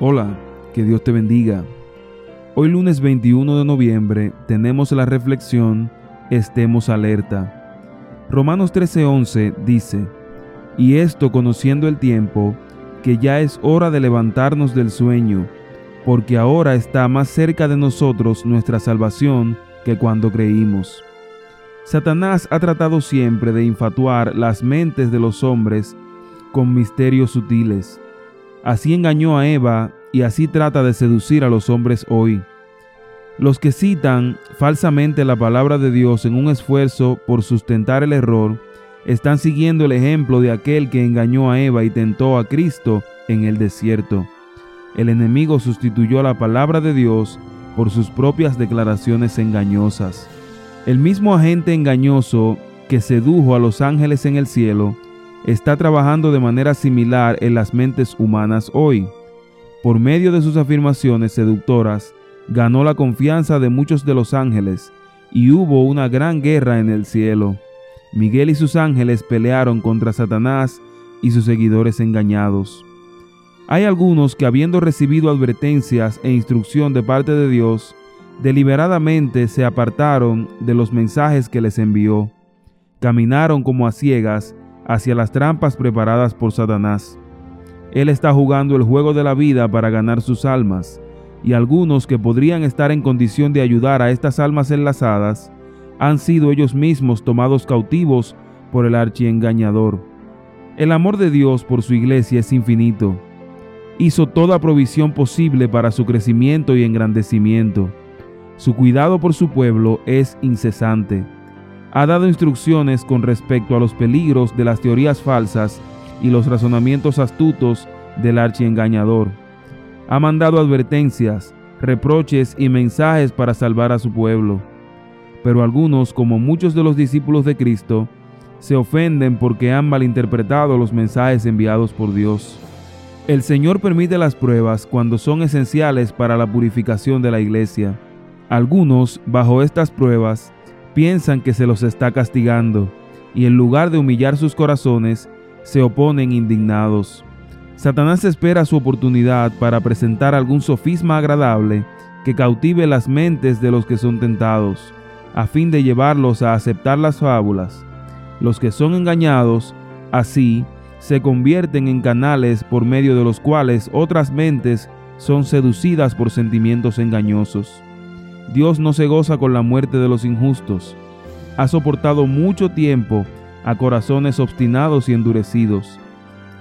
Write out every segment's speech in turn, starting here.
Hola, que Dios te bendiga. Hoy lunes 21 de noviembre tenemos la reflexión Estemos alerta. Romanos 13:11 dice, Y esto conociendo el tiempo, que ya es hora de levantarnos del sueño, porque ahora está más cerca de nosotros nuestra salvación que cuando creímos. Satanás ha tratado siempre de infatuar las mentes de los hombres con misterios sutiles Así engañó a Eva y así trata de seducir a los hombres hoy. Los que citan falsamente la palabra de Dios en un esfuerzo por sustentar el error, están siguiendo el ejemplo de aquel que engañó a Eva y tentó a Cristo en el desierto. El enemigo sustituyó la palabra de Dios por sus propias declaraciones engañosas. El mismo agente engañoso que sedujo a los ángeles en el cielo está trabajando de manera similar en las mentes humanas hoy. Por medio de sus afirmaciones seductoras, ganó la confianza de muchos de los ángeles y hubo una gran guerra en el cielo. Miguel y sus ángeles pelearon contra Satanás y sus seguidores engañados. Hay algunos que habiendo recibido advertencias e instrucción de parte de Dios, deliberadamente se apartaron de los mensajes que les envió. Caminaron como a ciegas hacia las trampas preparadas por Satanás. Él está jugando el juego de la vida para ganar sus almas, y algunos que podrían estar en condición de ayudar a estas almas enlazadas han sido ellos mismos tomados cautivos por el archiengañador. El amor de Dios por su iglesia es infinito. Hizo toda provisión posible para su crecimiento y engrandecimiento. Su cuidado por su pueblo es incesante ha dado instrucciones con respecto a los peligros de las teorías falsas y los razonamientos astutos del archiengañador. Ha mandado advertencias, reproches y mensajes para salvar a su pueblo. Pero algunos, como muchos de los discípulos de Cristo, se ofenden porque han malinterpretado los mensajes enviados por Dios. El Señor permite las pruebas cuando son esenciales para la purificación de la iglesia. Algunos, bajo estas pruebas, piensan que se los está castigando y en lugar de humillar sus corazones, se oponen indignados. Satanás espera su oportunidad para presentar algún sofisma agradable que cautive las mentes de los que son tentados, a fin de llevarlos a aceptar las fábulas. Los que son engañados, así, se convierten en canales por medio de los cuales otras mentes son seducidas por sentimientos engañosos. Dios no se goza con la muerte de los injustos. Ha soportado mucho tiempo a corazones obstinados y endurecidos.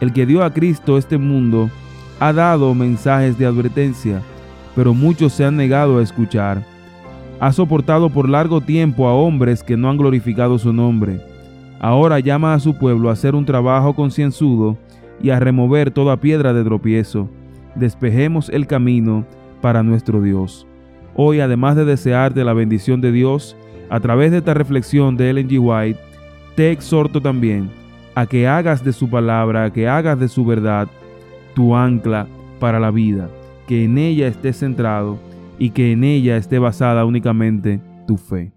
El que dio a Cristo este mundo ha dado mensajes de advertencia, pero muchos se han negado a escuchar. Ha soportado por largo tiempo a hombres que no han glorificado su nombre. Ahora llama a su pueblo a hacer un trabajo concienzudo y a remover toda piedra de tropiezo. Despejemos el camino para nuestro Dios. Hoy, además de desearte la bendición de Dios, a través de esta reflexión de Ellen G. White, te exhorto también a que hagas de su palabra, a que hagas de su verdad tu ancla para la vida, que en ella esté centrado y que en ella esté basada únicamente tu fe.